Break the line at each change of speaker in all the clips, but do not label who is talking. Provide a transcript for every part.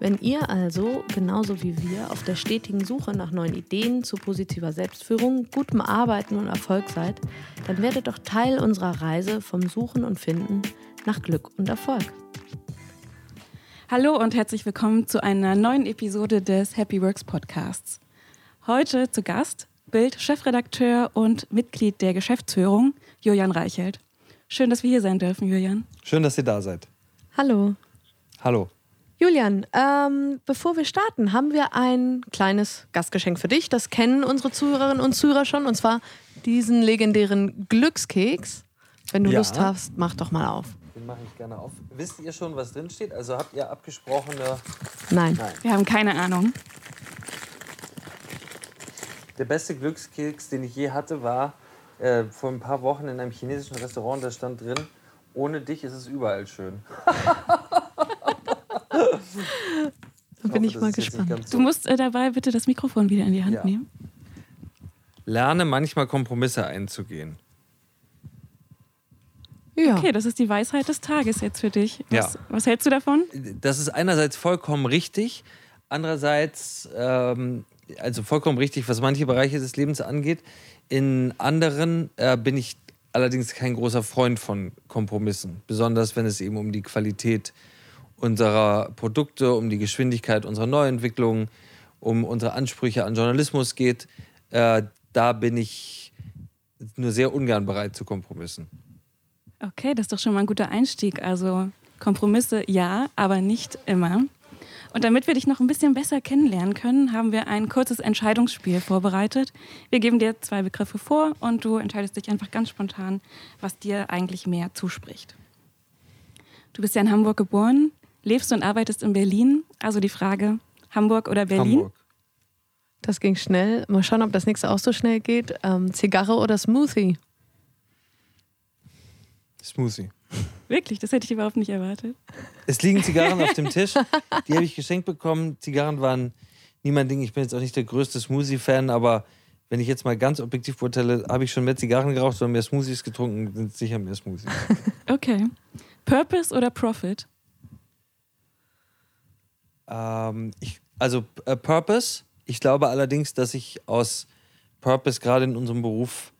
Wenn ihr also, genauso wie wir, auf der stetigen Suche nach neuen Ideen zu positiver Selbstführung, gutem Arbeiten und Erfolg seid, dann werdet doch Teil unserer Reise vom Suchen und Finden nach Glück und Erfolg.
Hallo und herzlich willkommen zu einer neuen Episode des Happy Works Podcasts. Heute zu Gast Bild-Chefredakteur und Mitglied der Geschäftsführung Julian Reichelt. Schön, dass wir hier sein dürfen, Julian.
Schön, dass ihr da seid.
Hallo.
Hallo.
Julian, ähm, bevor wir starten, haben wir ein kleines Gastgeschenk für dich. Das kennen unsere Zuhörerinnen und Zuhörer schon, und zwar diesen legendären Glückskeks. Wenn du
Ja.
Lust hast, mach doch mal auf.
Den mache ich gerne auf. Wisst ihr schon, was drin steht? Also habt ihr abgesprochene.
Nein.
Nein.
Wir haben keine Ahnung.
Der beste Glückskeks, den ich je hatte, war äh, vor ein paar Wochen in einem chinesischen Restaurant. Da stand drin: Ohne dich ist es überall schön.
Da bin
hoffe,
ich mal gespannt.
ganz
Du
so.
musst äh, dabei bitte das Mikrofon wieder in die Hand
Ja.
nehmen.
Lerne manchmal Kompromisse einzugehen.
Ja.
Okay, das ist die Weisheit des Tages jetzt für dich. Was,
Ja.
was hältst du davon?
Das ist einerseits vollkommen richtig, andererseits, ähm, also vollkommen richtig, was manche Bereiche des Lebens angeht. In anderen äh, bin ich allerdings kein großer Freund von Kompromissen, besonders wenn es eben um die Qualität unserer Produkte, um die Geschwindigkeit unserer Neuentwicklungen, um unsere Ansprüche an Journalismus geht. Äh, da bin ich nur sehr ungern bereit zu Kompromissen.
Okay, das ist doch schon mal ein guter Einstieg. Also Kompromisse ja, aber nicht immer. Und damit wir dich noch ein bisschen besser kennenlernen können, haben wir ein kurzes Entscheidungsspiel vorbereitet. Wir geben dir zwei Begriffe vor und du entscheidest dich einfach ganz spontan, was dir eigentlich mehr zuspricht. Du bist ja in Hamburg geboren, lebst und arbeitest in Berlin. Also die Frage, Hamburg oder Berlin?
Hamburg.
Das ging schnell. Mal schauen, ob das nächste auch so schnell geht. Ähm, Zigarre oder Smoothie?
Smoothie.
Wirklich, das hätte ich überhaupt nicht erwartet.
Es liegen Zigarren auf dem Tisch. Die habe ich geschenkt bekommen. Zigarren waren nie mein Ding. Ich bin jetzt auch nicht der größte Smoothie-Fan, aber wenn ich jetzt mal ganz objektiv beurteile, habe ich schon mehr Zigarren geraucht oder mehr Smoothies getrunken, sind sicher mehr Smoothies.
Okay. Purpose oder Profit?
Ähm, ich, also äh, Purpose. Ich glaube allerdings, dass ich aus Purpose gerade in unserem Beruf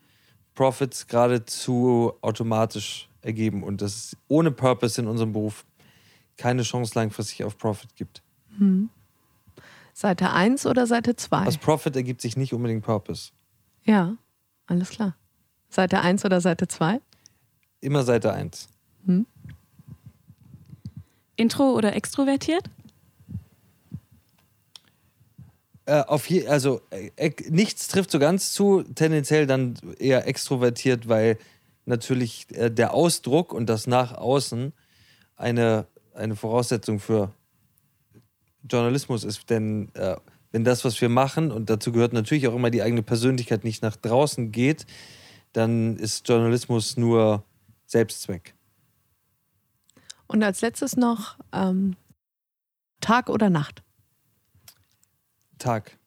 Profits geradezu automatisch ergeben und dass es ohne Purpose in unserem Beruf keine Chance langfristig auf Profit gibt.
Seite 1 oder Seite 2?
Aus Profit ergibt sich nicht unbedingt Purpose.
Ja, alles klar. Seite 1 oder Seite 2?
Immer Seite 1.
Intro oder extrovertiert?
Äh, auf je, also äh, äh, nichts trifft so ganz zu, tendenziell dann eher extrovertiert, weil natürlich äh, der Ausdruck und das nach außen eine, eine Voraussetzung für Journalismus ist. Denn äh, wenn das, was wir machen, und dazu gehört natürlich auch immer die eigene Persönlichkeit, nicht nach draußen geht, dann ist Journalismus nur Selbstzweck.
Und als letztes noch ähm, Tag oder Nacht?
Tag.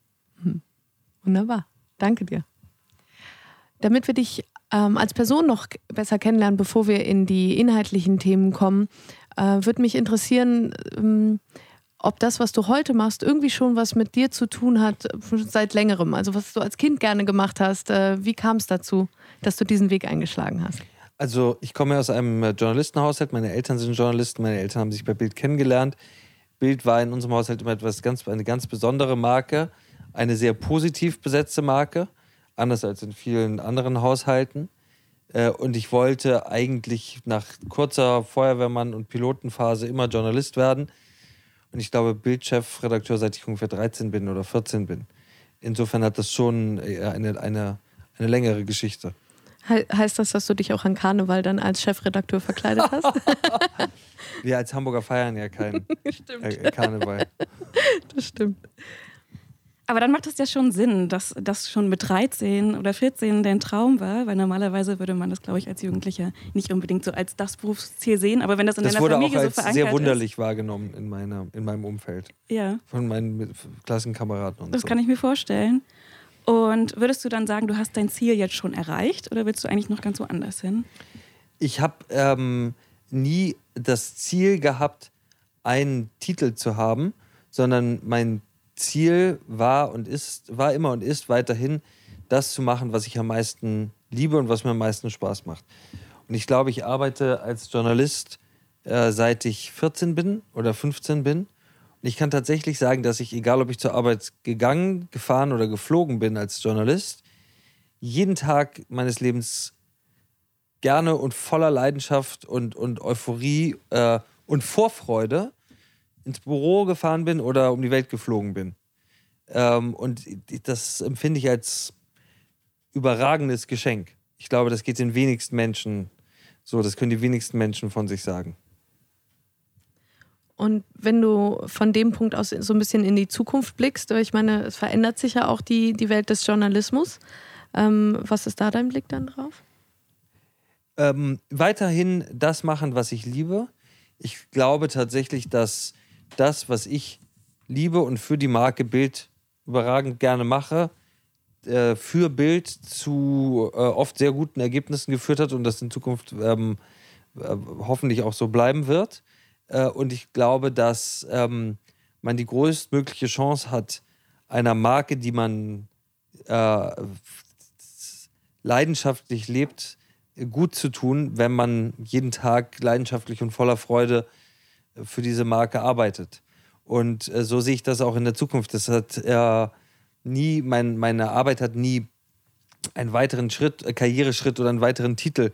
Wunderbar. Danke dir. Damit wir dich ähm, als Person noch besser kennenlernen, bevor wir in die inhaltlichen Themen kommen, äh, würde mich interessieren, ähm, ob das, was du heute machst, irgendwie schon was mit dir zu tun hat, seit längerem. Also was du als Kind gerne gemacht hast. Äh, wie kam es dazu, dass du diesen Weg eingeschlagen hast?
Also ich komme aus einem äh, Journalistenhaushalt. Meine Eltern sind Journalisten. Meine Eltern haben sich bei Bild kennengelernt. Bild war in unserem Haushalt immer etwas ganz, eine ganz besondere Marke, eine sehr positiv besetzte Marke, anders als in vielen anderen Haushalten. Äh, Und ich wollte eigentlich nach kurzer Feuerwehrmann- und Pilotenphase immer Journalist werden. Und ich glaube, Bildchefredakteur, seit ich ungefähr 13 bin oder 14 bin. Insofern hat das schon äh, eine, eine, eine längere Geschichte.
He heißt das, dass du dich auch an Karneval dann als Chefredakteur verkleidet hast?
Wir als Hamburger feiern ja keinen
Stimmt.
äh, Karneval.
Das stimmt.
Aber dann macht es ja schon Sinn, dass das schon mit 13 oder 14 dein Traum war, weil normalerweise würde man das, glaube ich, als Jugendlicher nicht unbedingt so als das Berufsziel sehen. Aber wenn das in
das
deiner
wurde
Familie
auch
so
als
verankert
sehr wunderlich
ist,
wahrgenommen in, meiner, in meinem Umfeld.
ja,
Von meinen Klassenkameraden und
das
so.
kann ich mir vorstellen. Und würdest du dann sagen, du hast dein Ziel jetzt schon erreicht oder willst du eigentlich noch ganz woanders hin?
ich habe ähm, nie das Ziel gehabt, einen Titel zu haben, sondern mein Ziel war und ist, war immer und ist weiterhin, das zu machen, was ich am meisten liebe und was mir am meisten Spaß macht. Und ich glaube, ich arbeite als Journalist äh, seit ich 14 bin oder 15 bin. Ich kann tatsächlich sagen, dass ich, egal ob ich zur Arbeit gegangen, gefahren oder geflogen bin als Journalist, jeden Tag meines Lebens gerne und voller Leidenschaft und, und Euphorie äh, und Vorfreude ins Büro gefahren bin oder um die Welt geflogen bin. Ähm, und das empfinde ich als überragendes Geschenk. Ich glaube, das geht den wenigsten Menschen so. Das können die wenigsten Menschen von sich sagen.
Und wenn du von dem Punkt aus so ein bisschen in die Zukunft blickst, ich meine, es verändert sich ja auch die, die Welt des Journalismus. Ähm, was ist da dein Blick dann drauf?
ähm, weiterhin das machen, was ich liebe. Ich glaube tatsächlich, dass das, was ich liebe und für die Marke Bild überragend gerne mache, äh, für Bild zu äh, oft sehr guten Ergebnissen geführt hat und das in Zukunft ähm, äh, hoffentlich auch so bleiben wird. Äh, und ich glaube, dass ähm, man die größtmögliche Chance hat, einer Marke, die man äh, leidenschaftlich lebt, gut zu tun, wenn man jeden Tag leidenschaftlich und voller Freude für diese Marke arbeitet. Und äh, so sehe ich das auch in der Zukunft. Das hat äh, nie, mein, meine Arbeit hat nie einen weiteren Schritt, äh, Karriereschritt oder einen weiteren Titel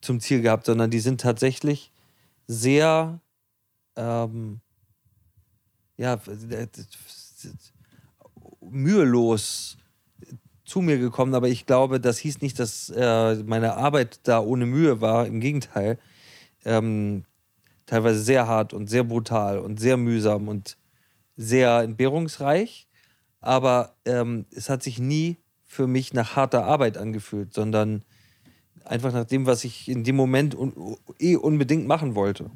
zum Ziel gehabt, sondern die sind tatsächlich sehr ähm, ja, mühelos zu mir gekommen, aber ich glaube, das hieß nicht, dass äh, meine Arbeit da ohne Mühe war. Im Gegenteil, ähm, teilweise sehr hart und sehr brutal und sehr mühsam und sehr entbehrungsreich. Aber ähm, es hat sich nie für mich nach harter Arbeit angefühlt, sondern einfach nach dem, was ich in dem Moment un eh unbedingt machen wollte.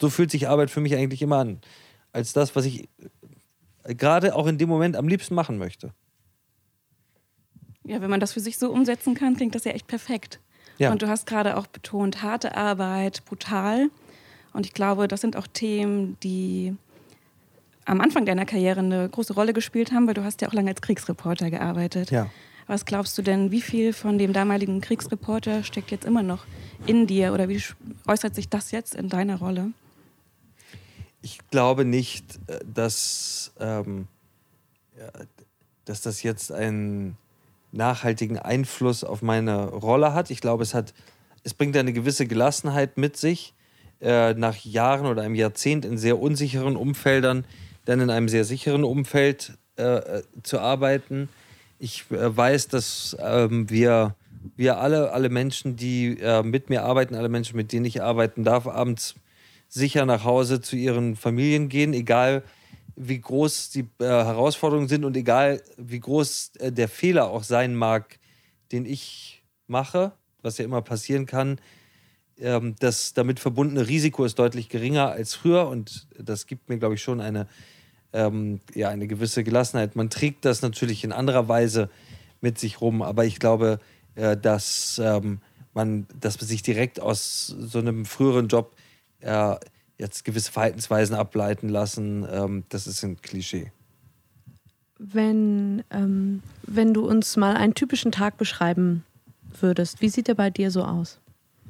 So fühlt sich Arbeit für mich eigentlich immer an, als das, was ich äh, gerade auch in dem Moment am liebsten machen möchte.
Ja, wenn man das für sich so umsetzen kann, klingt das ja echt perfekt.
Ja.
Und du hast gerade auch betont, harte Arbeit, brutal. Und ich glaube, das sind auch Themen, die am Anfang deiner Karriere eine große Rolle gespielt haben, weil du hast ja auch lange als Kriegsreporter gearbeitet.
Ja.
Was glaubst du denn, wie viel von dem damaligen Kriegsreporter steckt jetzt immer noch in dir oder wie äußert sich das jetzt in deiner Rolle?
Ich glaube nicht, äh, dass, ähm, dass das jetzt einen nachhaltigen Einfluss auf meine Rolle hat. Ich glaube, es hat, es bringt eine gewisse Gelassenheit mit sich, äh, nach Jahren oder einem Jahrzehnt in sehr unsicheren Umfeldern, dann in einem sehr sicheren Umfeld äh, äh, zu arbeiten. Ich äh, weiß, dass ähm, wir, wir alle, alle Menschen, die äh, mit mir arbeiten, alle Menschen, mit denen ich arbeiten darf, abends sicher nach Hause zu ihren Familien gehen, egal wie groß die äh, Herausforderungen sind und egal wie groß äh, der Fehler auch sein mag, den ich mache, was ja immer passieren kann. Ähm, das damit verbundene Risiko ist deutlich geringer als früher und das gibt mir, glaube ich, schon eine, ähm, ja, eine gewisse Gelassenheit. Man trägt das natürlich in anderer Weise mit sich rum, aber ich glaube, äh, dass ähm, man, dass man sich direkt aus so einem früheren Job äh, jetzt gewisse Verhaltensweisen ableiten lassen, ähm, das ist ein Klischee.
Wenn, ähm, wenn du uns mal einen typischen Tag beschreiben würdest, wie sieht der bei dir so aus?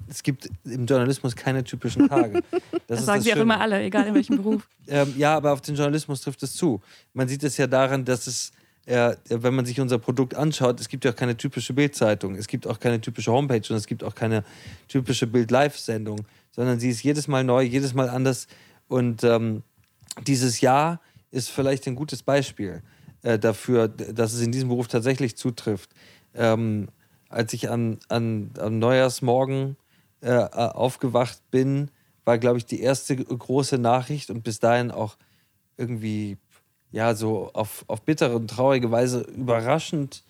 Es gibt im Journalismus keine typischen Tage. Das,
Das
ist
sagen
das
sie auch
Schöne.
immer alle, egal in welchem Beruf.
Ähm, ja, aber auf den Journalismus trifft es zu. Man sieht es ja daran, dass es, äh, wenn man sich unser Produkt anschaut, es gibt ja auch keine typische Bildzeitung, es gibt auch keine typische Homepage und es gibt auch keine typische Bild-Live-Sendung, sondern sie ist jedes Mal neu, jedes Mal anders. Und ähm, dieses Jahr ist vielleicht ein gutes Beispiel äh, dafür, dass es in diesem Beruf tatsächlich zutrifft. Ähm, als ich an, an, am Neujahrsmorgen äh, aufgewacht bin, war, glaube ich, die erste große Nachricht und bis dahin auch irgendwie ja, so auf, auf bittere und traurige Weise überraschend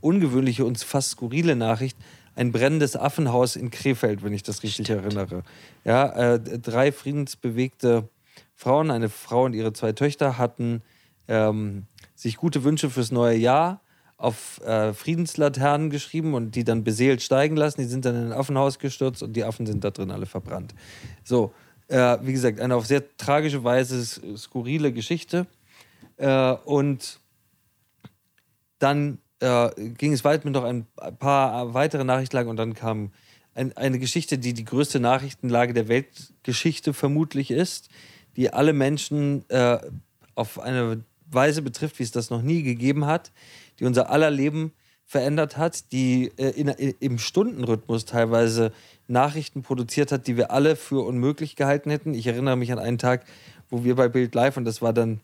ungewöhnliche und fast skurrile Nachricht. Ein brennendes Affenhaus in Krefeld, wenn ich das richtig Stimmt. erinnere. Ja, äh, drei friedensbewegte Frauen, eine Frau und ihre zwei Töchter, hatten ähm, sich gute Wünsche fürs neue Jahr auf äh, Friedenslaternen geschrieben und die dann beseelt steigen lassen. Die sind dann in ein Affenhaus gestürzt und die Affen sind da drin alle verbrannt. So, äh, wie gesagt, eine auf sehr tragische Weise skurrile Geschichte. Äh, und dann äh, ging es weiter mit noch ein paar weitere Nachrichtenlagen und dann kam ein, eine Geschichte, die die größte Nachrichtenlage der Weltgeschichte vermutlich ist, die alle Menschen äh, auf eine Weise betrifft, wie es das noch nie gegeben hat, die unser aller Leben verändert hat, die äh, in, in, im Stundenrhythmus teilweise Nachrichten produziert hat, die wir alle für unmöglich gehalten hätten. Ich erinnere mich an einen Tag, wo wir bei Bild Live, und das war dann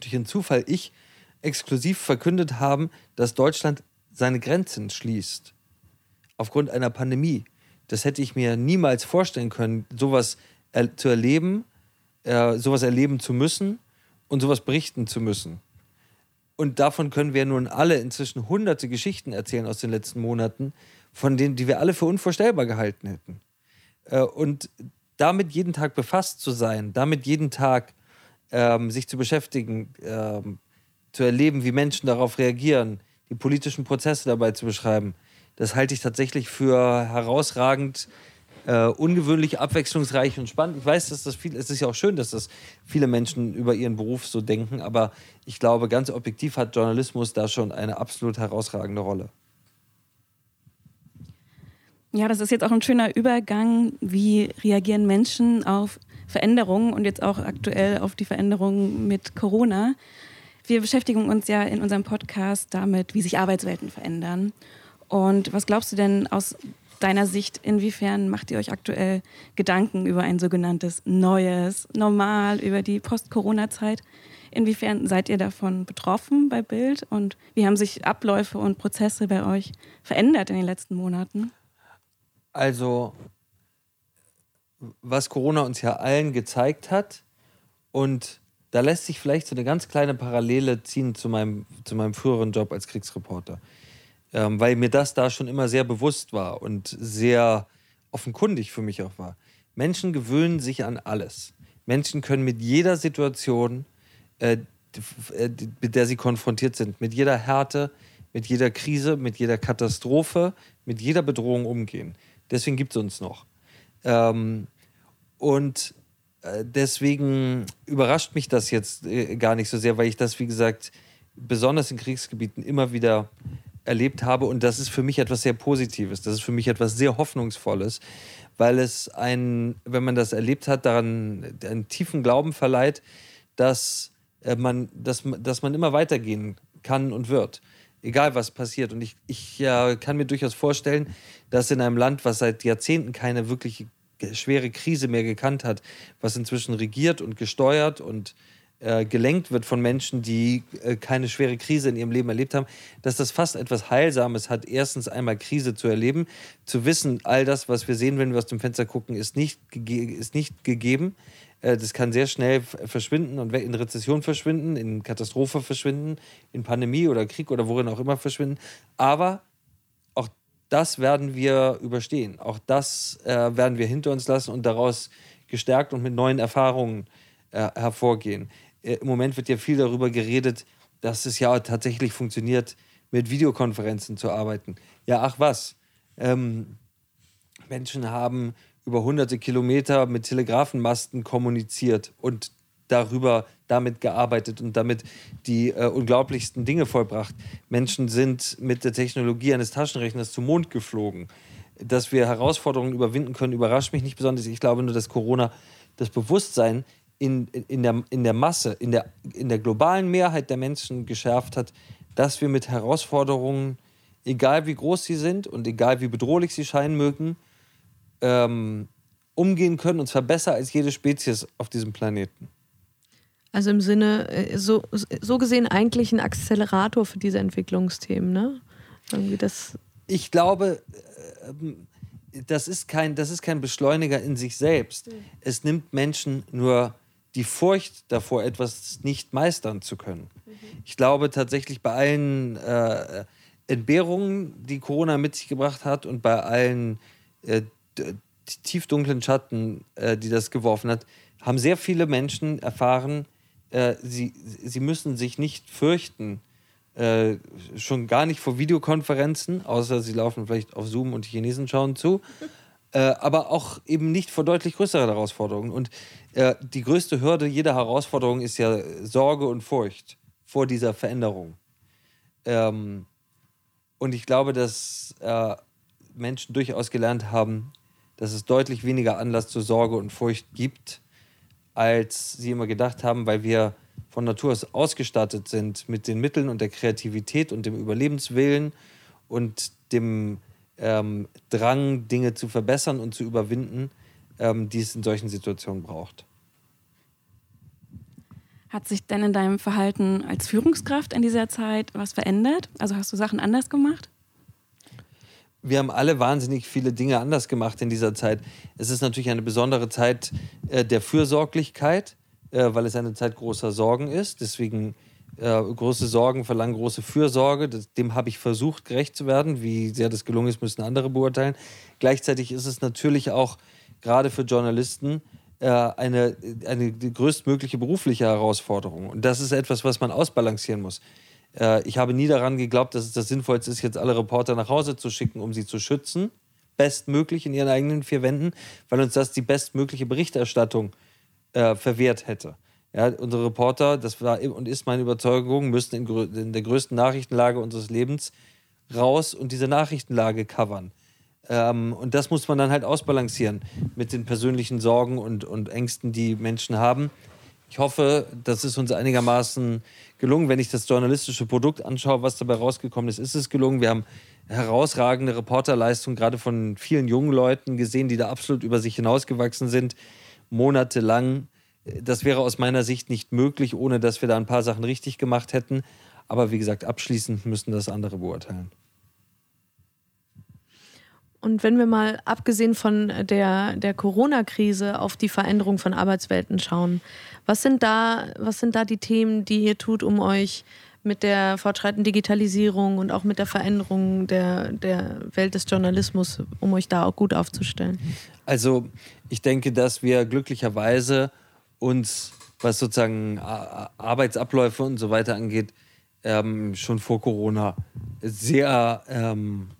durch einen Zufall, ich exklusiv verkündet haben, dass Deutschland seine Grenzen schließt. Aufgrund einer Pandemie. Das hätte ich mir niemals vorstellen können, sowas er zu erleben, äh, sowas erleben zu müssen und sowas berichten zu müssen. Und davon können wir nun alle inzwischen hunderte Geschichten erzählen aus den letzten Monaten, von denen, die wir alle für unvorstellbar gehalten hätten. Äh, und damit jeden Tag befasst zu sein, damit jeden Tag ähm, sich zu beschäftigen, ähm, zu erleben, wie Menschen darauf reagieren, die politischen Prozesse dabei zu beschreiben, das halte ich tatsächlich für herausragend, äh, ungewöhnlich, abwechslungsreich und spannend. Ich weiß, dass das viel, es ist ja auch schön, dass das viele Menschen über ihren Beruf so denken, aber ich glaube, ganz objektiv hat Journalismus da schon eine absolut herausragende Rolle.
Ja, das ist jetzt auch ein schöner Übergang. Wie reagieren Menschen auf Veränderungen und jetzt auch aktuell auf die Veränderungen mit Corona? Wir beschäftigen uns ja in unserem Podcast damit, wie sich Arbeitswelten verändern. Und was glaubst du denn aus deiner Sicht, inwiefern macht ihr euch aktuell Gedanken über ein sogenanntes neues Normal, über die Post-Corona-Zeit? Inwiefern seid ihr davon betroffen bei Bild und wie haben sich Abläufe und Prozesse bei euch verändert in den letzten Monaten?
Also, was Corona uns ja allen gezeigt hat und da lässt sich vielleicht so eine ganz kleine Parallele ziehen zu meinem, zu meinem früheren Job als Kriegsreporter ähm, weil mir das da schon immer sehr bewusst war und sehr offenkundig für mich auch war. Menschen gewöhnen sich an alles. Menschen können mit jeder Situation, äh, äh mit der sie konfrontiert sind, mit jeder Härte, mit jeder Krise, mit jeder Katastrophe, mit jeder Bedrohung umgehen. Deswegen gibt es uns noch. Ähm, und deswegen überrascht mich das jetzt äh, gar nicht so sehr, weil ich das, wie gesagt, besonders in Kriegsgebieten immer wieder erlebt habe. Und das ist für mich etwas sehr Positives. Das ist für mich etwas sehr Hoffnungsvolles, weil es ein, wenn man das erlebt hat, daran einen tiefen Glauben verleiht, dass äh, man, dass, dass man immer weitergehen kann und wird. Egal was passiert. Und ich, ich ja, kann mir durchaus vorstellen, dass in einem Land, was seit Jahrzehnten keine wirklich schwere Krise mehr gekannt hat, was inzwischen regiert und gesteuert und äh, gelenkt wird von Menschen, die äh, keine schwere Krise in ihrem Leben erlebt haben, dass das fast etwas Heilsames hat, erstens einmal Krise zu erleben, zu wissen, all das, was wir sehen, wenn wir aus dem Fenster gucken, ist nicht, ist nicht gegeben. Äh, das kann sehr schnell verschwinden und in Rezession verschwinden, in Katastrophe verschwinden, in Pandemie oder Krieg oder worin auch immer verschwinden. Aber das werden wir überstehen. Auch das äh, werden wir hinter uns lassen und daraus gestärkt und mit neuen Erfahrungen äh, hervorgehen. Äh, im Moment wird ja viel darüber geredet, dass es ja tatsächlich funktioniert, mit Videokonferenzen zu arbeiten. Ja, ach was. Ähm, Menschen haben über hunderte Kilometer mit Telegrafenmasten kommuniziert und darüber damit gearbeitet und damit die äh, unglaublichsten Dinge vollbracht. Menschen sind mit der Technologie eines Taschenrechners zum Mond geflogen. Dass wir Herausforderungen überwinden können, überrascht mich nicht besonders. Ich glaube nur, dass Corona das Bewusstsein in, in, der, in der Masse, in der, in der globalen Mehrheit der Menschen geschärft hat, dass wir mit Herausforderungen, egal wie groß sie sind und egal wie bedrohlich sie scheinen mögen, ähm, umgehen können, und zwar besser als jede Spezies auf diesem Planeten.
Also im Sinne, äh, so, so gesehen eigentlich ein Accelerator für diese Entwicklungsthemen, ne? Irgendwie das.
Ich glaube, äh, das ist kein, das ist kein Beschleuniger in sich selbst. Es nimmt Menschen nur die Furcht davor, etwas nicht meistern zu können. Mhm. Ich glaube tatsächlich bei allen äh, Entbehrungen, die Corona mit sich gebracht hat und bei allen äh, tiefdunklen Schatten, äh, die das geworfen hat, haben sehr viele Menschen erfahren, äh, sie, sie müssen sich nicht fürchten, äh, schon gar nicht vor Videokonferenzen, außer sie laufen vielleicht auf Zoom und die Chinesen schauen zu, äh, aber auch eben nicht vor deutlich größeren Herausforderungen. Und äh, die größte Hürde jeder Herausforderung ist ja Sorge und Furcht vor dieser Veränderung. Ähm, und ich glaube, dass äh, Menschen durchaus gelernt haben, dass es deutlich weniger Anlass zur Sorge und Furcht gibt, als sie immer gedacht haben, weil wir von Natur aus ausgestattet sind mit den Mitteln und der Kreativität und dem Überlebenswillen und dem ähm, Drang, Dinge zu verbessern und zu überwinden, ähm, die es in solchen Situationen braucht.
Hat sich denn in deinem Verhalten als Führungskraft in dieser Zeit was verändert? Also hast du Sachen anders gemacht?
Wir haben alle wahnsinnig viele Dinge anders gemacht in dieser Zeit. Es ist natürlich eine besondere Zeit äh, der Fürsorglichkeit, äh, weil es eine Zeit großer Sorgen ist. Deswegen äh, große Sorgen verlangen große Fürsorge. Das, dem habe ich versucht, gerecht zu werden. Wie sehr das gelungen ist, müssen andere beurteilen. Gleichzeitig ist es natürlich auch gerade für Journalisten äh, eine, eine größtmögliche berufliche Herausforderung. Und das ist etwas, was man ausbalancieren muss. Äh, ich habe nie daran geglaubt, dass es das Sinnvollste ist, jetzt alle Reporter nach Hause zu schicken, um sie zu schützen. Bestmöglich in ihren eigenen vier Wänden, weil uns das die bestmögliche Berichterstattung äh, verwehrt hätte. Ja, unsere Reporter, das war und ist meine Überzeugung, müssen in, in, der größten Nachrichtenlage unseres Lebens raus und diese Nachrichtenlage covern. Ähm, und das muss man dann halt ausbalancieren mit den persönlichen Sorgen und, und Ängsten, die Menschen haben. Ich hoffe, das ist uns einigermaßen gelungen. Wenn ich das journalistische Produkt anschaue, was dabei rausgekommen ist, ist es gelungen. Wir haben herausragende Reporterleistung gerade von vielen jungen Leuten gesehen, die da absolut über sich hinausgewachsen sind, monatelang. Das wäre aus meiner Sicht nicht möglich, ohne dass wir da ein paar Sachen richtig gemacht hätten. Aber wie gesagt, abschließend müssen das andere beurteilen.
Und wenn wir mal abgesehen von der, der Corona-Krise auf die Veränderung von Arbeitswelten schauen, was sind, da, was sind da die Themen, die ihr tut, um euch mit der fortschreitenden Digitalisierung und auch mit der Veränderung der, der Welt des Journalismus, um euch da auch gut aufzustellen?
Also ich denke, dass wir glücklicherweise uns, was sozusagen Arbeitsabläufe und so weiter angeht, ähm, schon vor Corona sehr ähm,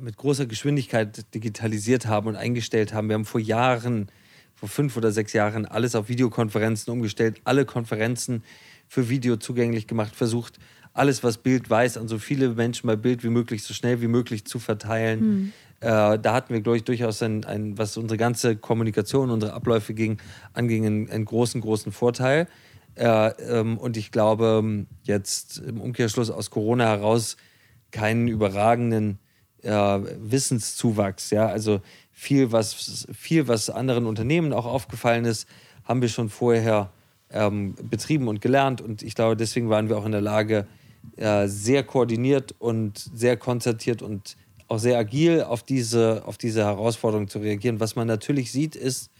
mit großer Geschwindigkeit digitalisiert haben und eingestellt haben. Wir haben vor Jahren, vor fünf oder sechs Jahren, alles auf Videokonferenzen umgestellt, alle Konferenzen für Video zugänglich gemacht, versucht, alles, was Bild weiß, an so viele Menschen bei Bild wie möglich, so schnell wie möglich zu verteilen. Mhm. Äh, da hatten wir, glaube ich, durchaus ein, ein, was unsere ganze Kommunikation, unsere Abläufe ging, anging, einen, einen großen, großen Vorteil. Äh, ähm, und ich glaube, jetzt im Umkehrschluss aus Corona heraus keinen überragenden äh, Wissenszuwachs. Ja? Also viel was, viel, was anderen Unternehmen auch aufgefallen ist, haben wir schon vorher ähm, betrieben und gelernt. Und ich glaube, deswegen waren wir auch in der Lage, äh, sehr koordiniert und sehr konzertiert und auch sehr agil auf diese, auf diese Herausforderung zu reagieren. Was man natürlich sieht, ist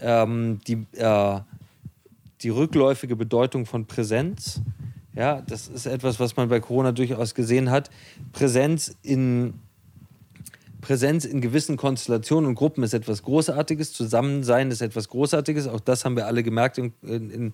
ähm, die, äh, die rückläufige Bedeutung von Präsenz. Ja, das ist etwas, was man bei Corona durchaus gesehen hat. Präsenz in, Präsenz in gewissen Konstellationen und Gruppen ist etwas Großartiges. Zusammensein ist etwas Großartiges. Auch das haben wir alle gemerkt in, in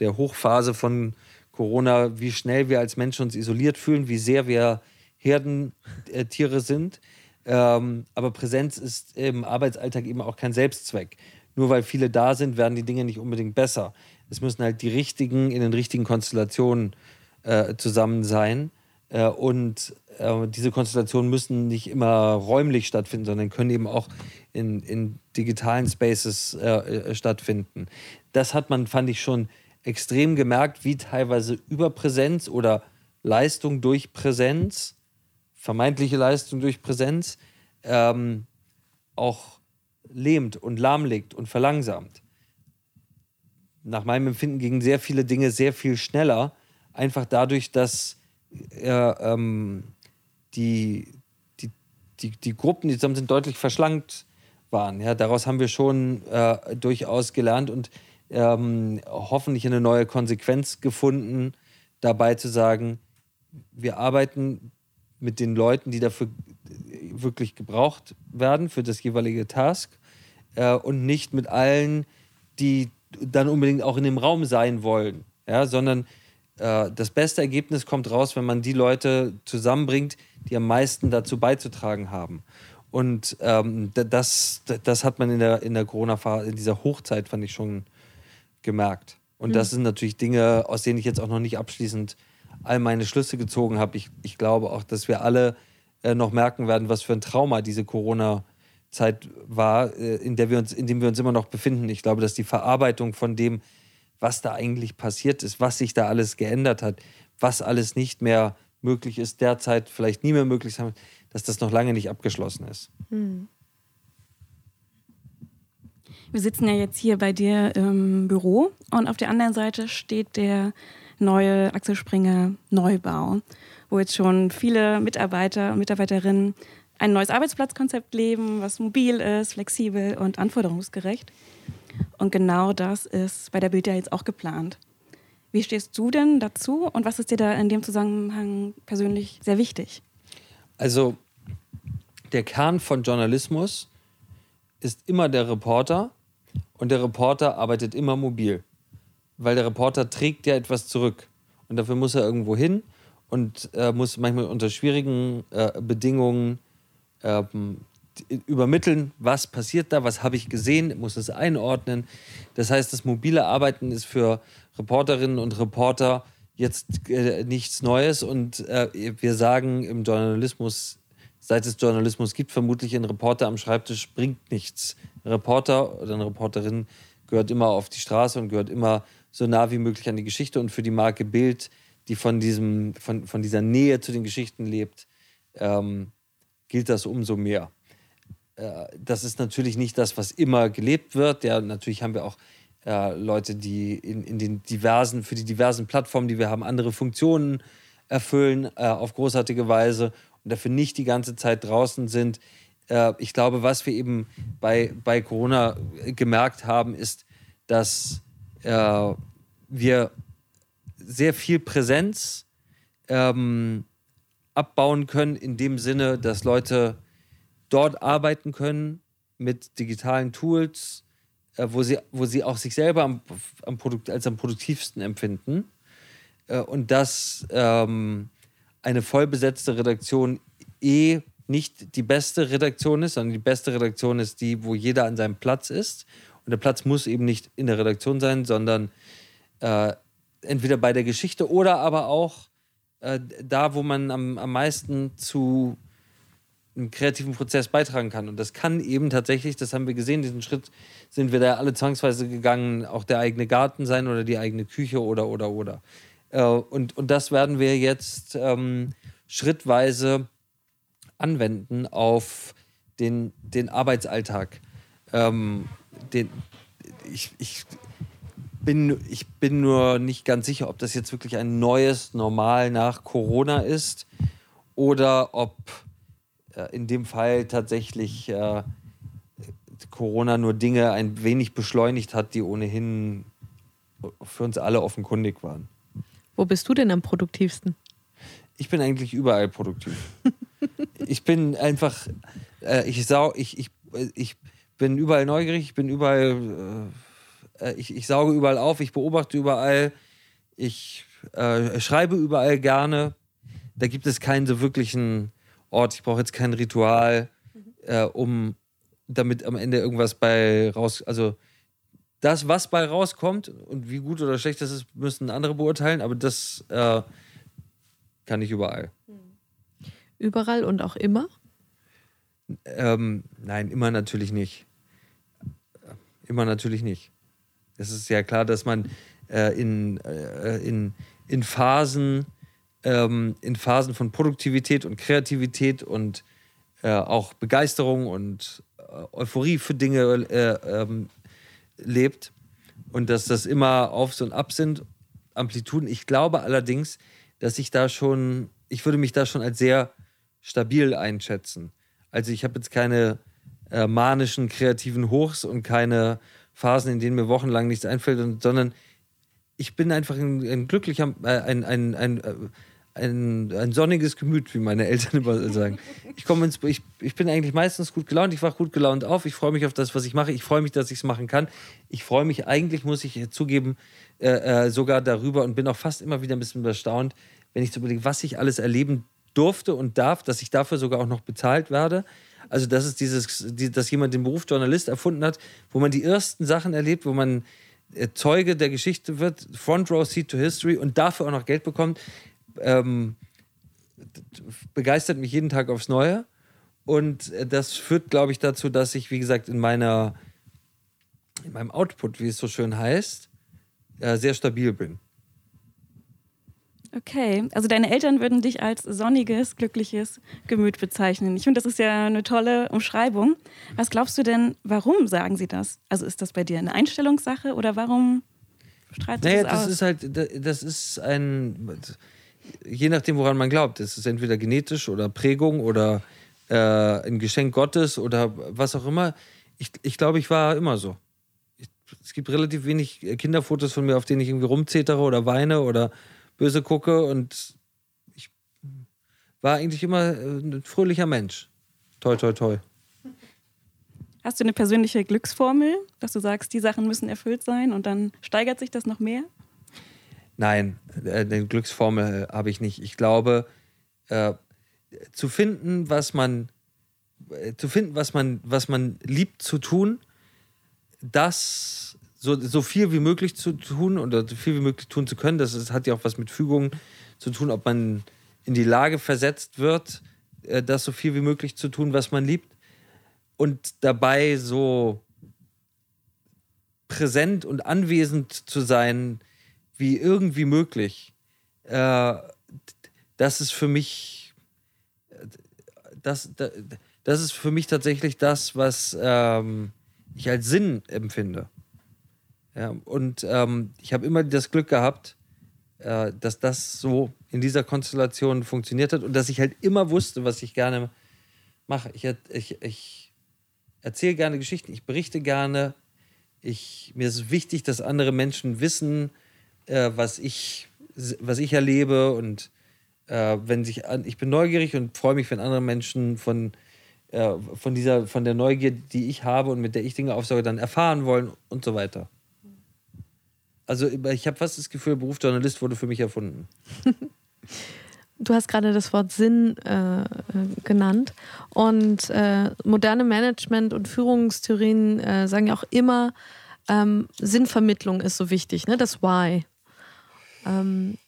der Hochphase von Corona, wie schnell wir als Menschen uns isoliert fühlen, wie sehr wir Herdentiere sind. Ähm, aber Präsenz ist im Arbeitsalltag eben auch kein Selbstzweck. Nur weil viele da sind, werden die Dinge nicht unbedingt besser. Es müssen halt die richtigen in den richtigen Konstellationen äh, zusammen sein. Äh, und äh, diese Konstellationen müssen nicht immer räumlich stattfinden, sondern können eben auch in, in digitalen Spaces äh, äh, stattfinden. Das hat man, fand ich, schon extrem gemerkt, wie teilweise Überpräsenz oder Leistung durch Präsenz, vermeintliche Leistung durch Präsenz, ähm, auch lähmt und lahmlegt und verlangsamt nach meinem Empfinden gingen sehr viele Dinge sehr viel schneller. Einfach dadurch, dass äh, ähm, die, die, die, die Gruppen, die zusammen sind, deutlich verschlankt waren. Ja, daraus haben wir schon äh, durchaus gelernt und ähm, hoffentlich eine neue Konsequenz gefunden, dabei zu sagen, wir arbeiten mit den Leuten, die dafür wirklich gebraucht werden, für das jeweilige Task äh, und nicht mit allen, die dann unbedingt auch in dem Raum sein wollen, ja, sondern äh, das beste Ergebnis kommt raus, wenn man die Leute zusammenbringt, die am meisten dazu beizutragen haben. Und ähm, das, das hat man in der, in der Corona-Phase, in dieser Hochzeit, fand ich schon gemerkt. Und mhm. das sind natürlich Dinge, aus denen ich jetzt auch noch nicht abschließend all meine Schlüsse gezogen habe. Ich, ich glaube auch, dass wir alle äh, noch merken werden, was für ein Trauma diese Corona-Zeit war, äh, in, der wir uns, in dem wir uns immer noch befinden. Ich glaube, dass die Verarbeitung von dem, was da eigentlich passiert ist, was sich da alles geändert hat, was alles nicht mehr möglich ist, derzeit vielleicht nie mehr möglich sein, dass das noch lange nicht abgeschlossen ist. Hm.
Wir sitzen ja jetzt hier bei dir im Büro und auf der anderen Seite steht der neue Axel Springer Neubau, wo jetzt schon viele Mitarbeiter und Mitarbeiterinnen ein neues Arbeitsplatzkonzept leben, was mobil ist, flexibel und anforderungsgerecht. Und genau das ist bei der Bild ja jetzt auch geplant. Wie stehst du denn dazu und was ist dir da in dem Zusammenhang persönlich sehr wichtig?
Also der Kern von Journalismus ist immer der Reporter und der Reporter arbeitet immer mobil, weil der Reporter trägt ja etwas zurück und dafür muss er irgendwo hin und äh, muss manchmal unter schwierigen äh, Bedingungen ähm, übermitteln, was passiert da, was habe ich gesehen, muss es einordnen. Das heißt, das mobile Arbeiten ist für Reporterinnen und Reporter jetzt äh, nichts Neues und äh, wir sagen im Journalismus, seit es Journalismus gibt, vermutlich ein Reporter am Schreibtisch bringt nichts. Ein Reporter oder eine Reporterin gehört immer auf die Straße und gehört immer so nah wie möglich an die Geschichte und für die Marke Bild, die von, diesem, von, von dieser Nähe zu den Geschichten lebt, ähm, gilt das umso mehr. Äh, das ist natürlich nicht das, was immer gelebt wird. Ja, natürlich haben wir auch äh, Leute, die in, in den diversen, für die diversen Plattformen, die wir haben, andere Funktionen erfüllen äh, auf großartige Weise und dafür nicht die ganze Zeit draußen sind. Ich glaube, was wir eben bei, bei Corona gemerkt haben, ist, dass wir sehr viel Präsenz ähm, abbauen können, in dem Sinne, dass Leute dort arbeiten können mit digitalen Tools, äh, wo, sie, wo sie auch sich selber am, am Produkt, als am produktivsten empfinden. Äh, und dass ähm, eine vollbesetzte Redaktion eh nicht die beste Redaktion ist, sondern die beste Redaktion ist die, wo jeder an seinem Platz ist. Und der Platz muss eben nicht in der Redaktion sein, sondern äh, entweder bei der Geschichte oder aber auch äh, da, wo man am, am meisten zu einem kreativen Prozess beitragen kann. Und das kann eben tatsächlich, das haben wir gesehen, diesen Schritt sind wir da alle zwangsweise gegangen, auch der eigene Garten sein oder die eigene Küche oder, oder, oder. Äh, und, und das werden wir jetzt ähm, schrittweise anwenden auf den, den Arbeitsalltag. Ähm, den, ich, ich, bin, ich bin nur nicht ganz sicher, ob das jetzt wirklich ein neues Normal nach Corona ist oder ob äh, in dem Fall tatsächlich äh, Corona nur Dinge ein wenig beschleunigt hat, die ohnehin für uns alle offenkundig waren.
Wo bist du denn am produktivsten?
Ich bin eigentlich überall produktiv. ich bin einfach, äh, ich, sau, ich, ich, ich bin überall neugierig, ich bin überall, äh, ich, ich sauge überall auf, ich beobachte überall, ich äh, schreibe überall gerne. Da gibt es keinen so wirklichen Ort, ich brauche jetzt kein Ritual, äh, um damit am Ende irgendwas bei raus, also das, was bei rauskommt und wie gut oder schlecht das ist, müssen andere beurteilen, aber das äh, kann ich überall.
Überall und auch immer?
Ähm, nein, immer natürlich nicht. Immer natürlich nicht. Es ist ja klar, dass man äh, in, äh, in, in Phasen ähm, in Phasen von Produktivität und Kreativität und äh, auch Begeisterung und äh, Euphorie für Dinge äh, ähm, lebt und dass das immer Aufs und Abs sind, Amplituden. Ich glaube allerdings, dass ich da schon, ich würde mich da schon als sehr stabil einschätzen. Also ich habe jetzt keine äh, manischen kreativen Hochs und keine Phasen, in denen mir wochenlang nichts einfällt, sondern ich bin einfach ein, ein glücklicher, äh, ein, ein, ein, äh, ein, ein, sonniges Gemüt, wie meine Eltern immer sagen. Ich, ins, ich, ich bin eigentlich meistens gut gelaunt, ich wache gut gelaunt auf, ich freue mich auf das, was ich mache, ich freue mich, dass ich es machen kann. Ich freue mich eigentlich, muss ich zugeben, äh, äh, sogar darüber und bin auch fast immer wieder ein bisschen erstaunt, wenn ich so überlege, was ich alles erleben durfte und darf, dass ich dafür sogar auch noch bezahlt werde. Also, das ist dieses, die, dass jemand den Beruf Journalist erfunden hat, wo man die ersten Sachen erlebt, wo man äh, Zeuge der Geschichte wird, Front Row Seat to History und dafür auch noch Geld bekommt, ähm, begeistert mich jeden Tag aufs Neue. Und äh, das führt, glaube ich, dazu, dass ich, wie gesagt, in meiner, in meinem Output, wie es so schön heißt, äh, sehr stabil bin.
Okay, also deine Eltern würden dich als sonniges, glückliches Gemüt bezeichnen. Ich finde, das ist ja eine tolle Umschreibung. Was glaubst du denn, warum sagen sie das? Also ist das bei dir eine Einstellungssache oder warum streitest naja,
du das, das aus? Ist halt, das ist ein, je nachdem, woran man glaubt. Es ist entweder genetisch oder Prägung oder äh, ein Geschenk Gottes oder was auch immer. Ich, ich glaube, ich war immer so. Ich, es gibt relativ wenig Kinderfotos von mir, auf denen ich irgendwie rumzetere oder weine oder böse gucke und ich war eigentlich immer äh, ein fröhlicher Mensch. Toi, toi, toi.
Hast du eine persönliche Glücksformel, dass du sagst, die Sachen müssen erfüllt sein und dann steigert sich das noch mehr?
Nein, äh, eine Glücksformel habe ich nicht. Ich glaube, äh, zu finden, was man äh, zu finden, was man, was man liebt zu tun, das so, so viel wie möglich zu tun oder so viel wie möglich tun zu können. Das ist, hat ja auch was mit Fügungen zu tun, ob man in die Lage versetzt wird, äh, das so viel wie möglich zu tun, was man liebt. Und dabei so präsent und anwesend zu sein, wie irgendwie möglich. Äh, das ist für mich, das, das ist für mich tatsächlich das, was ähm, ich als Sinn empfinde. Ja, und ähm, ich habe immer das Glück gehabt, äh, dass das so in dieser Konstellation funktioniert hat und dass ich halt immer wusste, was ich gerne mache. Ich, ich, ich erzähle gerne Geschichten, ich berichte gerne. Ich, mir ist wichtig, dass andere Menschen wissen, äh, was, ich, was ich erlebe. Und äh, wenn sich ich bin neugierig und freue mich, wenn andere Menschen von, äh, von, dieser, von der Neugier, die ich habe und mit der ich Dinge aufsauge, dann erfahren wollen und so weiter. Also ich habe fast das Gefühl, der Beruf Journalist wurde für mich erfunden.
Du hast gerade das Wort Sinn äh, genannt. Und äh, moderne Management- und Führungstheorien äh, sagen ja auch immer, ähm, Sinnvermittlung ist so wichtig, ne? das Why. Ähm,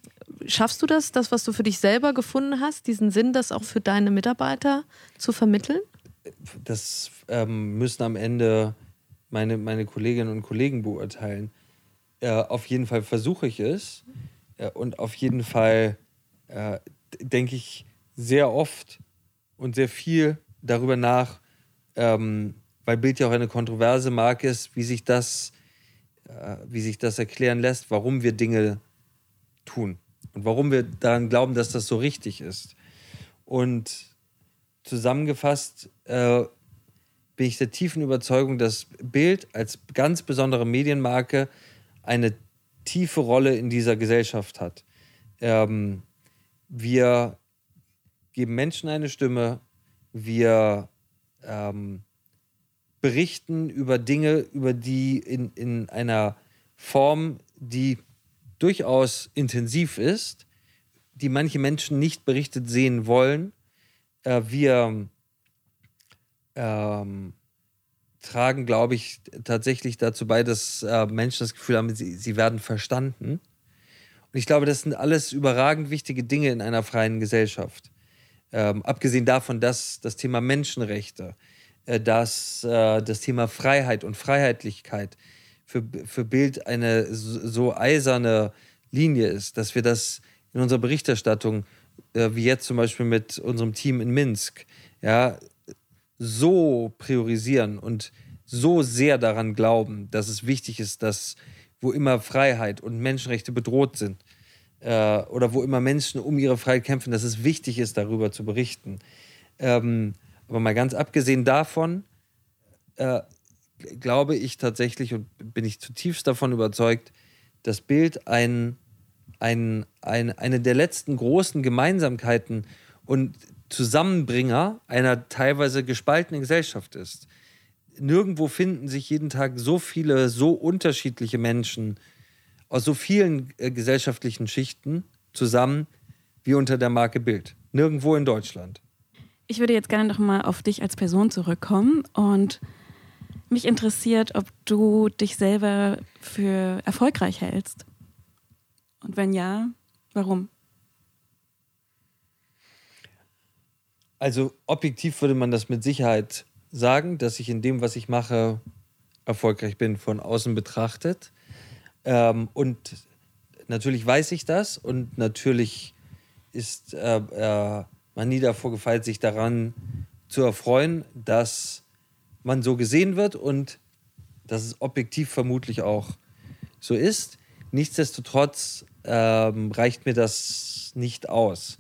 schaffst du das, das, was du für dich selber gefunden hast, diesen Sinn, das auch für deine Mitarbeiter zu vermitteln?
Das ähm, müssen am Ende meine, meine Kolleginnen und Kollegen beurteilen äh, auf jeden Fall versuche ich es. Äh, und auf jeden Fall äh, denke ich sehr oft und sehr viel darüber nach, ähm, weil Bild ja auch eine kontroverse Marke ist, wie sich das, äh, wie sich das erklären lässt, warum wir Dinge tun und warum wir daran glauben, dass das so richtig ist. Und zusammengefasst äh, bin ich der tiefen Überzeugung, dass Bild als ganz besondere Medienmarke eine tiefe Rolle in dieser Gesellschaft hat. Ähm, wir geben Menschen eine Stimme, wir ähm, berichten über Dinge, über die in, in einer Form, die durchaus intensiv ist, die manche Menschen nicht berichtet sehen wollen. Äh, wir ähm, tragen, glaube ich, tatsächlich dazu bei, dass äh, Menschen das Gefühl haben, sie, sie werden verstanden. Und ich glaube, das sind alles überragend wichtige Dinge in einer freien Gesellschaft. Ähm, abgesehen davon, dass das Thema Menschenrechte, äh, dass äh, das Thema Freiheit und Freiheitlichkeit für, für Bild eine so, eiserne Linie ist, dass wir das in unserer Berichterstattung, äh, wie jetzt zum Beispiel mit unserem Team in Minsk, ja, so priorisieren und so sehr daran glauben, dass es wichtig ist, dass wo immer Freiheit und Menschenrechte bedroht sind äh, oder wo immer Menschen um ihre Freiheit kämpfen, dass es wichtig ist, darüber zu berichten. Ähm, aber mal ganz abgesehen davon, äh, glaube ich tatsächlich und bin ich zutiefst davon überzeugt, dass Bild ein, ein, ein, eine der letzten großen Gemeinsamkeiten und Zusammenbringer einer teilweise gespaltenen Gesellschaft ist. Nirgendwo finden sich jeden Tag so viele, so unterschiedliche Menschen aus so vielen äh, gesellschaftlichen Schichten zusammen wie unter der Marke Bild. Nirgendwo in Deutschland.
Ich würde jetzt gerne noch mal auf dich als Person zurückkommen und mich interessiert, ob du dich selber für erfolgreich hältst. Und wenn ja, warum?
Also objektiv würde man das mit Sicherheit sagen, dass ich in dem, was ich mache, erfolgreich bin, von außen betrachtet. Ähm, und natürlich weiß ich das und natürlich ist äh, äh, man nie davor gefeit, sich daran zu erfreuen, dass man so gesehen wird und dass es objektiv vermutlich auch so ist. Nichtsdestotrotz ähm, reicht mir das nicht aus.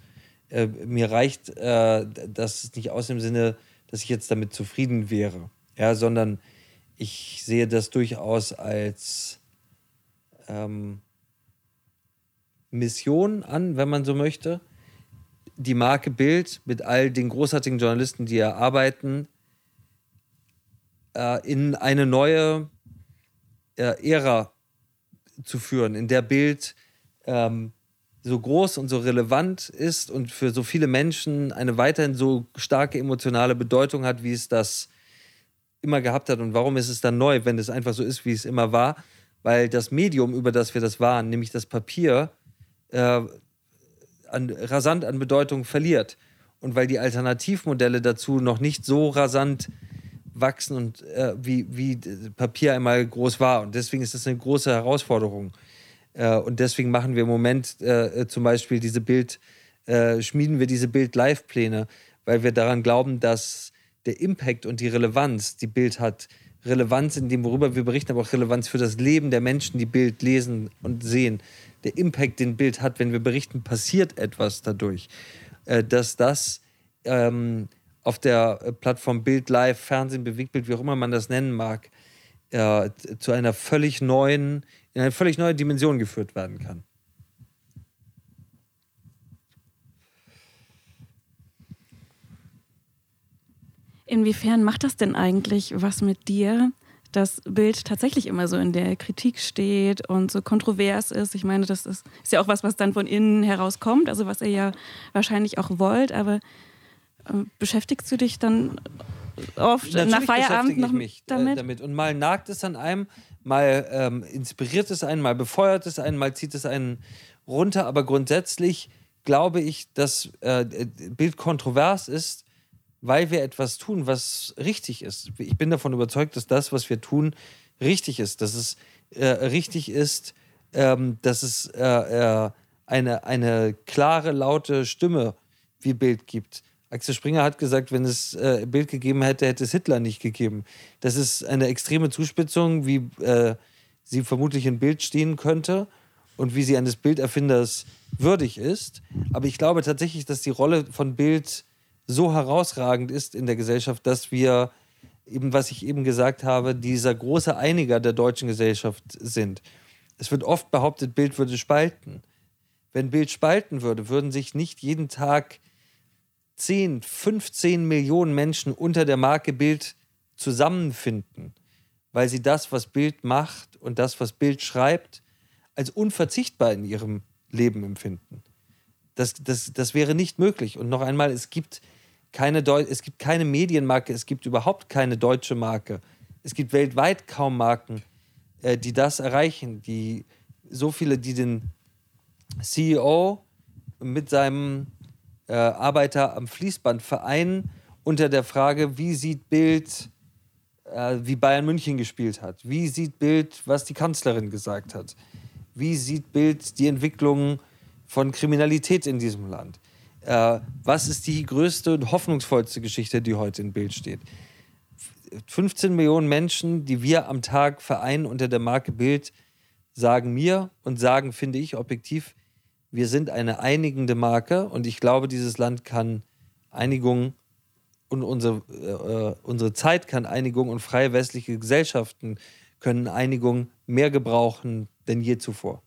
Äh, mir reicht äh, das nicht aus im Sinne, dass ich jetzt damit zufrieden wäre, ja, sondern ich sehe das durchaus als ähm, Mission an, wenn man so möchte. Die Marke Bild mit all den großartigen Journalisten, die hier arbeiten, äh, in eine neue äh, Ära zu führen, in der Bild ähm, so groß und so relevant ist und für so viele Menschen eine weiterhin so starke emotionale Bedeutung hat, wie es das immer gehabt hat. Und warum ist es dann neu, wenn es einfach so ist, wie es immer war? Weil das Medium, über das wir das waren, nämlich das Papier, äh, an, rasant an Bedeutung verliert. Und weil die Alternativmodelle dazu noch nicht so rasant wachsen und äh, wie, wie Papier einmal groß war. Und deswegen ist das eine große Herausforderung. Äh, und deswegen machen wir im Moment äh, zum Beispiel diese Bild, äh, schmieden wir diese Bild-Live-Pläne, weil wir daran glauben, dass der Impact und die Relevanz, die Bild hat, Relevanz in dem, worüber wir berichten, aber auch Relevanz für das Leben der Menschen, die Bild lesen und sehen. Der Impact, den Bild hat, wenn wir berichten, passiert etwas dadurch. Äh, dass das ähm, auf der Plattform Bild Live, Fernsehen, Bewegtbild, wie auch immer man das nennen mag, äh, zu einer völlig neuen, in eine völlig neue Dimension geführt werden kann.
Inwiefern macht das denn eigentlich was mit dir, das Bild tatsächlich immer so in der Kritik steht und so kontrovers ist? Ich meine, das ist, ist ja auch was, was dann von innen herauskommt, also was ihr ja wahrscheinlich auch wollt, aber äh, beschäftigst du dich dann oft Natürlich nach Feierabend noch
mich, äh, damit? Äh, damit? Und mal nagt es an einem, mal ähm, inspiriert es einen, mal befeuert es einen, mal zieht es einen runter. Aber grundsätzlich glaube ich, dass äh, Bild kontrovers ist, weil wir etwas tun, was richtig ist. Ich bin davon überzeugt, dass das, was wir tun, richtig ist. Dass es äh, richtig ist, ähm, dass es äh, äh eine, eine klare, laute Stimme wie Bild gibt Axel Springer hat gesagt, wenn es äh, Bild gegeben hätte, hätte es Hitler nicht gegeben. Das ist eine extreme Zuspitzung, wie äh, sie vermutlich in Bild stehen könnte und wie sie eines Bilderfinders würdig ist. Aber ich glaube tatsächlich, dass die Rolle von Bild so herausragend ist in der Gesellschaft, dass wir eben, was ich eben gesagt habe, dieser große Einiger der deutschen Gesellschaft sind. Es wird oft behauptet, Bild würde spalten. Wenn Bild spalten würde, würden sich nicht jeden Tag 10, 15 Millionen Menschen unter der Marke Bild zusammenfinden, weil sie das, was Bild macht und das, was Bild schreibt, als unverzichtbar in ihrem Leben empfinden. Das, das, das wäre nicht möglich. Und noch einmal, es gibt, keine Deu es gibt keine Medienmarke, es gibt überhaupt keine deutsche Marke. Es gibt weltweit kaum Marken, äh, die das erreichen, die so viele, die den CEO mit seinem äh, Arbeiter am Fließband vereinen unter der Frage, wie sieht Bild, äh, wie Bayern München gespielt hat? Wie sieht Bild, was die Kanzlerin gesagt hat? Wie sieht Bild die Entwicklung von Kriminalität in diesem Land? Äh, was ist die größte und hoffnungsvollste Geschichte, die heute in Bild steht? 15 Millionen Menschen, die wir am Tag vereinen unter der Marke Bild, sagen mir und sagen, finde ich, objektiv, wir sind eine einigende Marke und ich glaube, dieses Land kann Einigung und unsere, äh, unsere Zeit kann Einigung und freie westliche Gesellschaften können Einigung mehr gebrauchen denn je zuvor.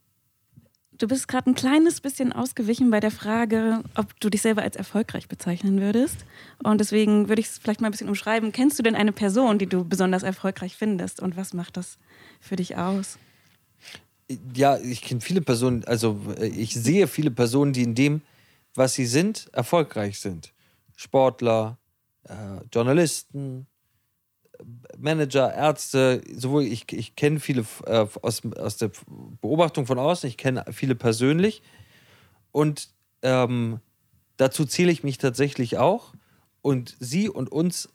Du bist gerade ein kleines bisschen ausgewichen bei der Frage, ob du dich selber als erfolgreich bezeichnen würdest. Und deswegen würde ich es vielleicht mal ein bisschen umschreiben. Kennst du denn eine Person, die du besonders erfolgreich findest? Und was macht das für dich aus?
Ja, ich kenne viele Personen, also äh, ich sehe viele Personen, die in dem, was sie sind, erfolgreich sind. Sportler, äh, Journalisten, Manager, Ärzte, sowohl ich, ich kenne viele äh, aus, aus der Beobachtung von außen, ich kenne viele persönlich. Und ähm, dazu zähle ich mich tatsächlich auch. Und sie und uns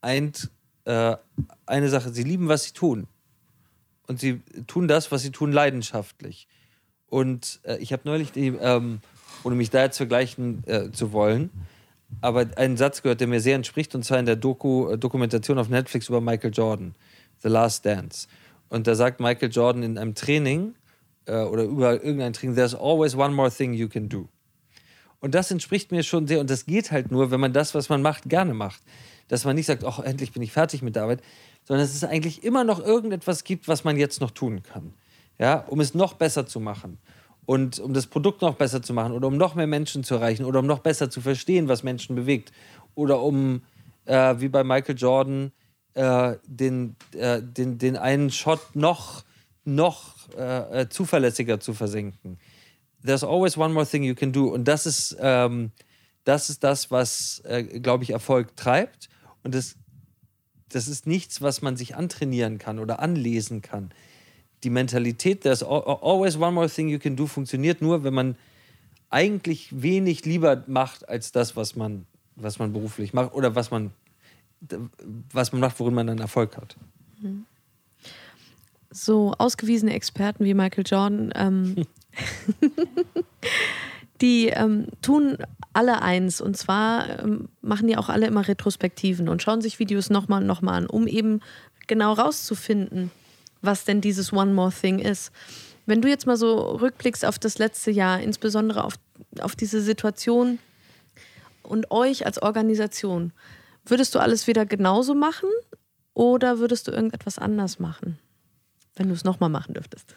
eint äh, eine Sache, sie lieben, was sie tun und sie tun das, was sie tun, leidenschaftlich und äh, ich habe neulich, die, ähm, ohne mich da jetzt vergleichen äh, zu wollen, aber einen Satz gehört, der mir sehr entspricht, und zwar in der Doku, äh, Dokumentation auf Netflix über Michael Jordan, The Last Dance. Und da sagt Michael Jordan in einem Training äh, oder über irgendein Training, there's always one more thing you can do. Und das entspricht mir schon sehr, und das geht halt nur, wenn man das, was man macht, gerne macht. Dass man nicht sagt, ach, endlich bin ich fertig mit der Arbeit, sondern dass es eigentlich immer noch irgendetwas gibt, was man jetzt noch tun kann. Ja, um es noch besser zu machen und um das Produkt noch besser zu machen oder um noch mehr Menschen zu erreichen oder um noch besser zu verstehen, was Menschen bewegt oder um, äh, wie bei Michael Jordan, äh, den, äh, den, den einen Shot noch, noch äh, zuverlässiger zu versenken. There's always one more thing you can do. Und das ist, ähm, das, ist das, was, äh, glaube ich, Erfolg treibt. Und das, das ist nichts, was man sich antrainieren kann oder anlesen kann die Mentalität, there's always one more thing you can do, funktioniert nur, wenn man eigentlich wenig lieber macht als das, was man, was man beruflich macht oder was man, was man macht, worin man dann Erfolg hat.
So ausgewiesene Experten wie Michael Jordan, ähm, die ähm, tun alle eins und zwar ähm, machen die auch alle immer Retrospektiven und schauen sich Videos nochmal und nochmal an, um eben genau rauszufinden, was denn dieses One More Thing ist. Wenn du jetzt mal so rückblickst auf das letzte Jahr, insbesondere auf, auf diese Situation und euch als Organisation, würdest du alles wieder genauso machen oder würdest du irgendetwas anders machen, wenn du es nochmal machen dürftest?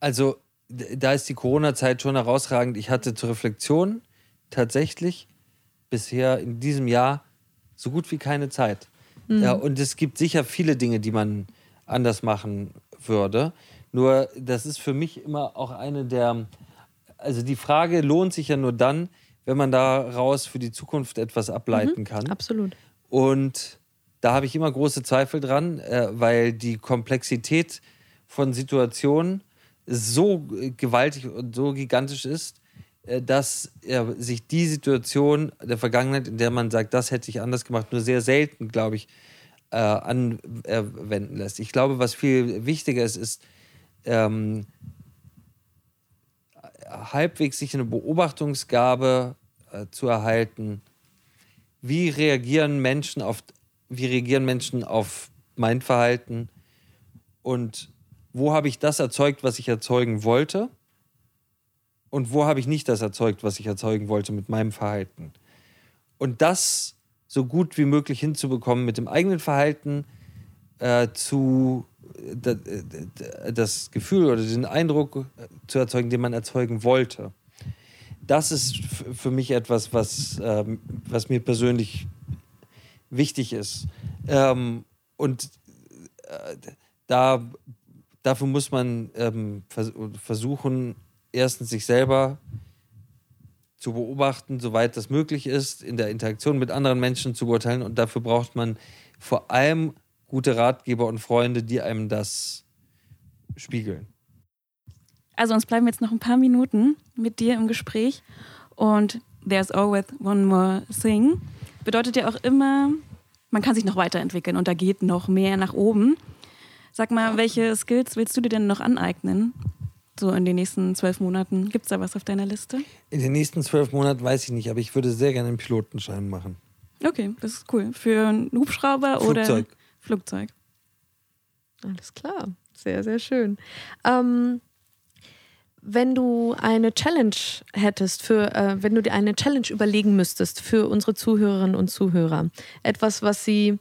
also, da ist die Corona-Zeit schon herausragend. Ich hatte zur Reflexion tatsächlich bisher in diesem Jahr so gut wie keine Zeit. Mhm. Ja, und es gibt sicher viele Dinge, die man anders machen würde. Nur, das ist für mich immer auch eine der. Also, die Frage lohnt sich ja nur dann, wenn man daraus für die Zukunft etwas ableiten mhm, kann.
Absolut.
Und da habe ich immer große Zweifel dran, äh, weil die Komplexität von Situationen so gewaltig und so gigantisch ist, äh, dass äh, sich die Situation der Vergangenheit, in der man sagt, das hätte ich anders gemacht, nur sehr selten, glaube ich, äh, anwenden lässt. Ich glaube, was viel wichtiger ist, ist ähm, halbwegs sich eine Beobachtungsgabe äh, zu erhalten. Wie reagieren Menschen auf, wie reagieren Menschen auf mein Verhalten und wo habe ich das erzeugt, was ich erzeugen wollte und wo habe ich nicht das erzeugt, was ich erzeugen wollte mit meinem Verhalten. Und das so gut wie möglich hinzubekommen, mit dem eigenen Verhalten äh, zu äh, das Gefühl oder den Eindruck äh, zu erzeugen, den man erzeugen wollte. Das ist für mich etwas, was, ähm, was mir persönlich wichtig ist. Ähm, und äh, da, dafür muss man ähm, vers versuchen, erstens sich selber zu beobachten, soweit das möglich ist, in der Interaktion mit anderen Menschen zu beurteilen. Und dafür braucht man vor allem gute Ratgeber und Freunde, die einem das spiegeln.
Also uns bleiben jetzt noch ein paar Minuten mit dir im Gespräch und There's always one more thing bedeutet ja auch immer, man kann sich noch weiterentwickeln und da geht noch mehr nach oben. Sag mal, welche Skills willst du dir denn noch aneignen? so in den nächsten zwölf Monaten? Gibt es da was auf deiner Liste?
In den nächsten zwölf Monaten weiß ich nicht, aber ich würde sehr gerne einen Pilotenschein machen.
Okay, das ist cool. Für einen Hubschrauber Flugzeug. oder Flugzeug?
Alles klar, sehr, sehr schön. Ähm, wenn du eine Challenge hättest, für, äh, wenn du dir eine Challenge überlegen müsstest für unsere Zuhörerinnen und Zuhörer, etwas, was sie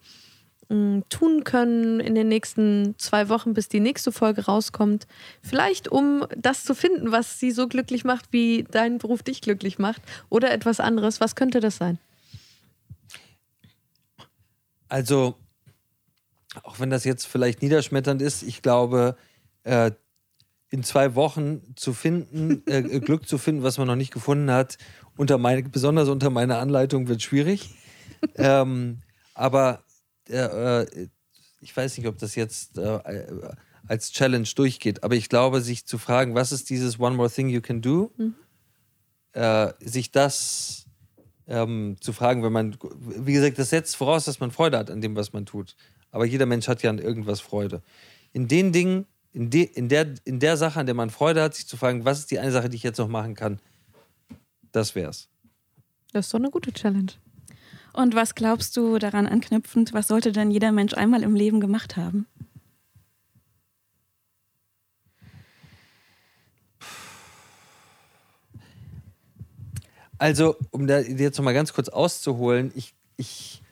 tun können in den nächsten zwei Wochen, bis die nächste Folge rauskommt, vielleicht um das zu finden, was sie so glücklich macht, wie dein Beruf dich glücklich macht, oder etwas anderes, was könnte das sein?
Also, auch wenn das jetzt vielleicht niederschmetternd ist, ich glaube, äh, in zwei Wochen zu finden, äh, äh, Glück zu finden, was man noch nicht gefunden hat, unter meine, besonders unter meiner Anleitung wird schwierig. ähm, aber äh, äh, ich weiß nicht, ob das jetzt äh, als Challenge durchgeht, aber ich glaube, sich zu fragen, was ist dieses One More Thing You Can Do, mhm. Äh, sich das ähm, zu fragen, wenn man, wie gesagt, das setzt voraus, dass man Freude hat an dem, was man tut. Aber jeder Mensch hat ja an irgendwas Freude. In den Dingen, in, de, in, der, in der Sache, an der man Freude hat, sich zu fragen, was ist die eine Sache, die ich jetzt noch machen kann, das wär's.
Das ist doch eine gute Challenge.
Und was glaubst du daran anknüpfend, was sollte denn jeder Mensch einmal im Leben gemacht haben?
Also, um da jetzt noch mal ganz kurz auszuholen, ich, ich,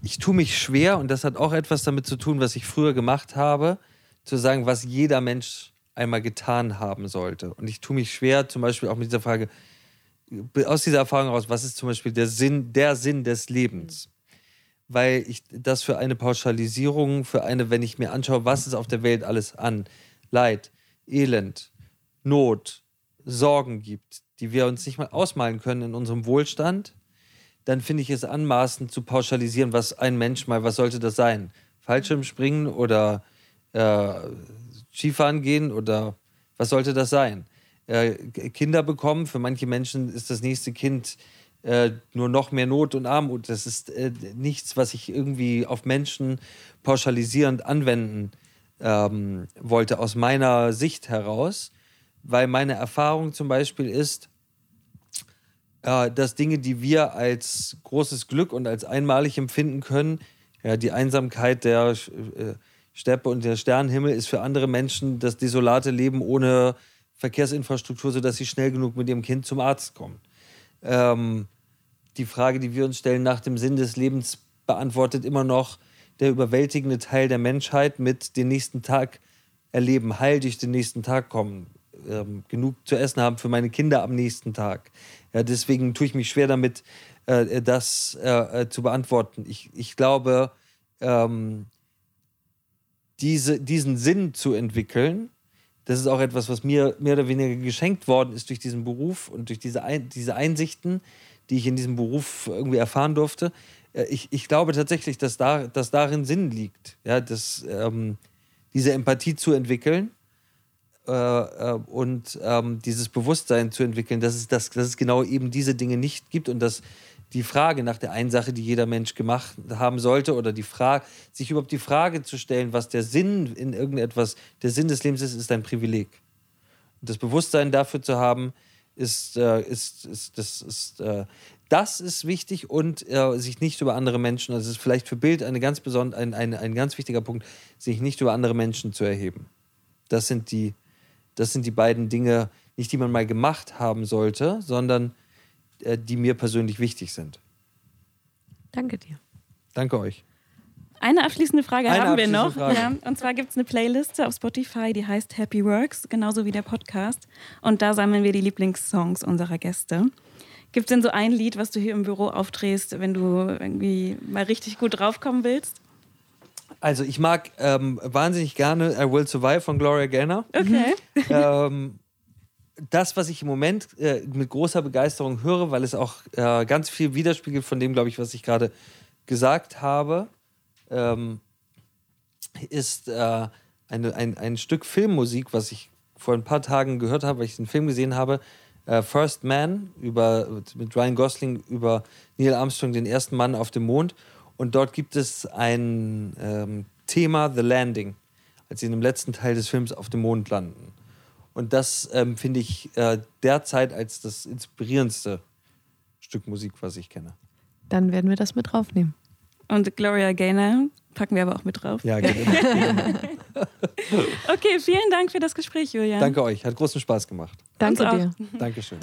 ich tue mich schwer und das hat auch etwas damit zu tun, was ich früher gemacht habe zu sagen, was jeder Mensch einmal getan haben sollte. Und ich tue mich schwer, zum Beispiel auch mit dieser Frage, aus dieser Erfahrung heraus, was ist zum Beispiel der Sinn, der Sinn des Lebens? Weil ich das für eine Pauschalisierung, für eine, wenn ich mir anschaue, was ist auf der Welt alles an Leid, Elend, Not, Sorgen gibt, die wir uns nicht mal ausmalen können in unserem Wohlstand, dann finde ich es anmaßend zu pauschalisieren, was ein Mensch mal, was sollte das sein? Fallschirmspringen oder äh, Skifahren gehen oder was sollte das sein? Äh, Kinder bekommen, für manche Menschen ist das nächste Kind äh, nur noch mehr Not und Armut. Das ist äh, nichts, was ich irgendwie auf Menschen pauschalisierend anwenden ähm, wollte, aus meiner Sicht heraus, weil meine Erfahrung zum Beispiel ist, äh, dass Dinge, die wir als großes Glück und als einmalig empfinden können, ja, die Einsamkeit der äh, Steppe und der Sternenhimmel ist für andere Menschen das desolate Leben ohne Verkehrsinfrastruktur, sodass sie schnell genug mit ihrem Kind zum Arzt kommen. Ähm, die Frage, die wir uns stellen nach dem Sinn des Lebens, beantwortet immer noch der überwältigende Teil der Menschheit mit den nächsten Tag erleben, heil durch den nächsten Tag kommen, ähm, genug zu essen haben für meine Kinder am nächsten Tag. Ja, deswegen tue ich mich schwer damit, äh, das äh, äh zu beantworten. Ich, ich glaube, ähm, diese, diesen Sinn zu entwickeln, das ist auch etwas, was mir mehr oder weniger geschenkt worden ist durch diesen Beruf und durch diese, Ein diese Einsichten, die ich in diesem Beruf irgendwie erfahren durfte. Äh, ich, ich glaube tatsächlich, dass, da, dass darin Sinn liegt, ja, dass, ähm, diese Empathie zu entwickeln äh, äh, und ähm, dieses Bewusstsein zu entwickeln, dass es, dass, dass es genau eben diese Dinge nicht gibt und dass die Frage nach der einen Sache, die jeder Mensch gemacht haben sollte, oder die Frage, sich überhaupt die Frage zu stellen, was der Sinn in irgendetwas, der Sinn des Lebens ist, ist ein Privileg. Und das Bewusstsein dafür zu haben, ist, äh, ist, ist, das, ist, äh, das ist wichtig und äh, sich nicht über andere Menschen, also es ist vielleicht für Bild eine ganz ein, ein, ein ganz wichtiger Punkt, sich nicht über andere Menschen zu erheben. Das sind die, das sind die beiden Dinge, nicht die man mal gemacht haben sollte, sondern die mir persönlich wichtig sind.
Danke dir.
Danke euch.
Eine abschließende Frage Eine haben wir noch. Frage. Ja, und zwar gibt es eine Playliste auf Spotify, die heißt Happy Works, genauso wie der Podcast. Und da sammeln wir die Lieblingssongs unserer Gäste. Gibt es denn so ein Lied, was du hier im Büro aufdrehst, wenn du irgendwie mal richtig gut draufkommen willst?
Also ich mag ähm, wahnsinnig gerne I Will Survive von Gloria Gaynor.
Okay.
ähm, das, was ich im Moment äh, mit großer Begeisterung höre, weil es auch äh, ganz viel widerspiegelt von dem, glaube ich, was ich gerade gesagt habe, ähm, ist äh, eine, ein, ein Stück Filmmusik, was ich vor ein paar Tagen gehört habe, weil ich den Film gesehen habe. Äh, First Man über, mit Ryan Gosling über Neil Armstrong, den ersten Mann auf dem Mond. Und dort gibt es ein ähm, Thema, The Landing, als sie in dem letzten Teil des Films auf dem Mond landen. Und das ähm, finde ich äh, derzeit als das inspirierendste Stück Musik, was ich kenne.
Dann werden wir das mit draufnehmen.
Und Gloria Gaynor packen wir aber auch mit drauf.
Ja, genau.
okay, vielen Dank für das Gespräch, Julian.
Danke euch, hat großen Spaß gemacht.
Danke dir.
Dankeschön.